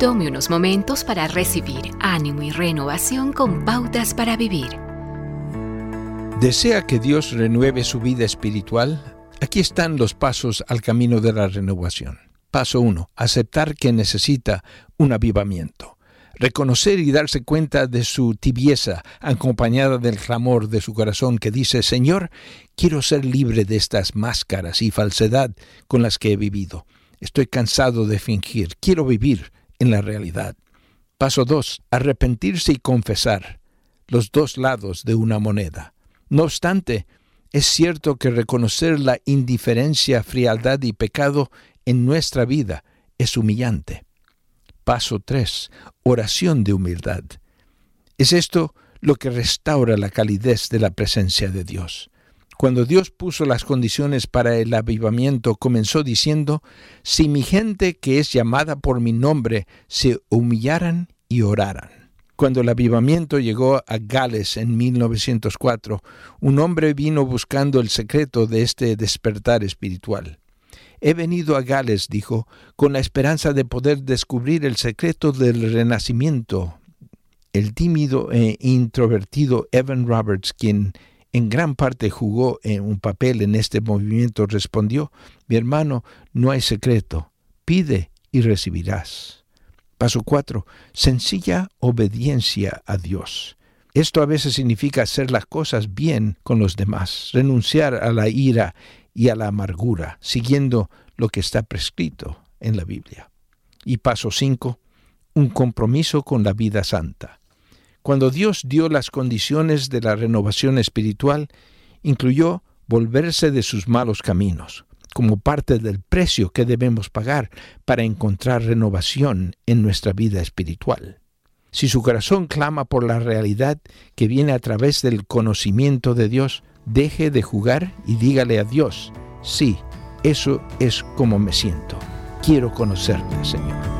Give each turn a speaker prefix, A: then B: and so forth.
A: Tome unos momentos para recibir ánimo y renovación con pautas para vivir.
B: ¿Desea que Dios renueve su vida espiritual? Aquí están los pasos al camino de la renovación. Paso 1. Aceptar que necesita un avivamiento. Reconocer y darse cuenta de su tibieza, acompañada del clamor de su corazón que dice, Señor, quiero ser libre de estas máscaras y falsedad con las que he vivido. Estoy cansado de fingir, quiero vivir en la realidad. Paso 2. Arrepentirse y confesar, los dos lados de una moneda. No obstante, es cierto que reconocer la indiferencia, frialdad y pecado en nuestra vida es humillante. Paso 3. Oración de humildad. Es esto lo que restaura la calidez de la presencia de Dios. Cuando Dios puso las condiciones para el avivamiento, comenzó diciendo, si mi gente que es llamada por mi nombre se humillaran y oraran. Cuando el avivamiento llegó a Gales en 1904, un hombre vino buscando el secreto de este despertar espiritual. He venido a Gales, dijo, con la esperanza de poder descubrir el secreto del renacimiento. El tímido e introvertido Evan Roberts, quien en gran parte jugó en un papel en este movimiento, respondió, mi hermano, no hay secreto, pide y recibirás. Paso 4. Sencilla obediencia a Dios. Esto a veces significa hacer las cosas bien con los demás, renunciar a la ira y a la amargura, siguiendo lo que está prescrito en la Biblia. Y paso 5. Un compromiso con la vida santa. Cuando Dios dio las condiciones de la renovación espiritual, incluyó volverse de sus malos caminos, como parte del precio que debemos pagar para encontrar renovación en nuestra vida espiritual. Si su corazón clama por la realidad que viene a través del conocimiento de Dios, deje de jugar y dígale a Dios, sí, eso es como me siento. Quiero conocerte, Señor.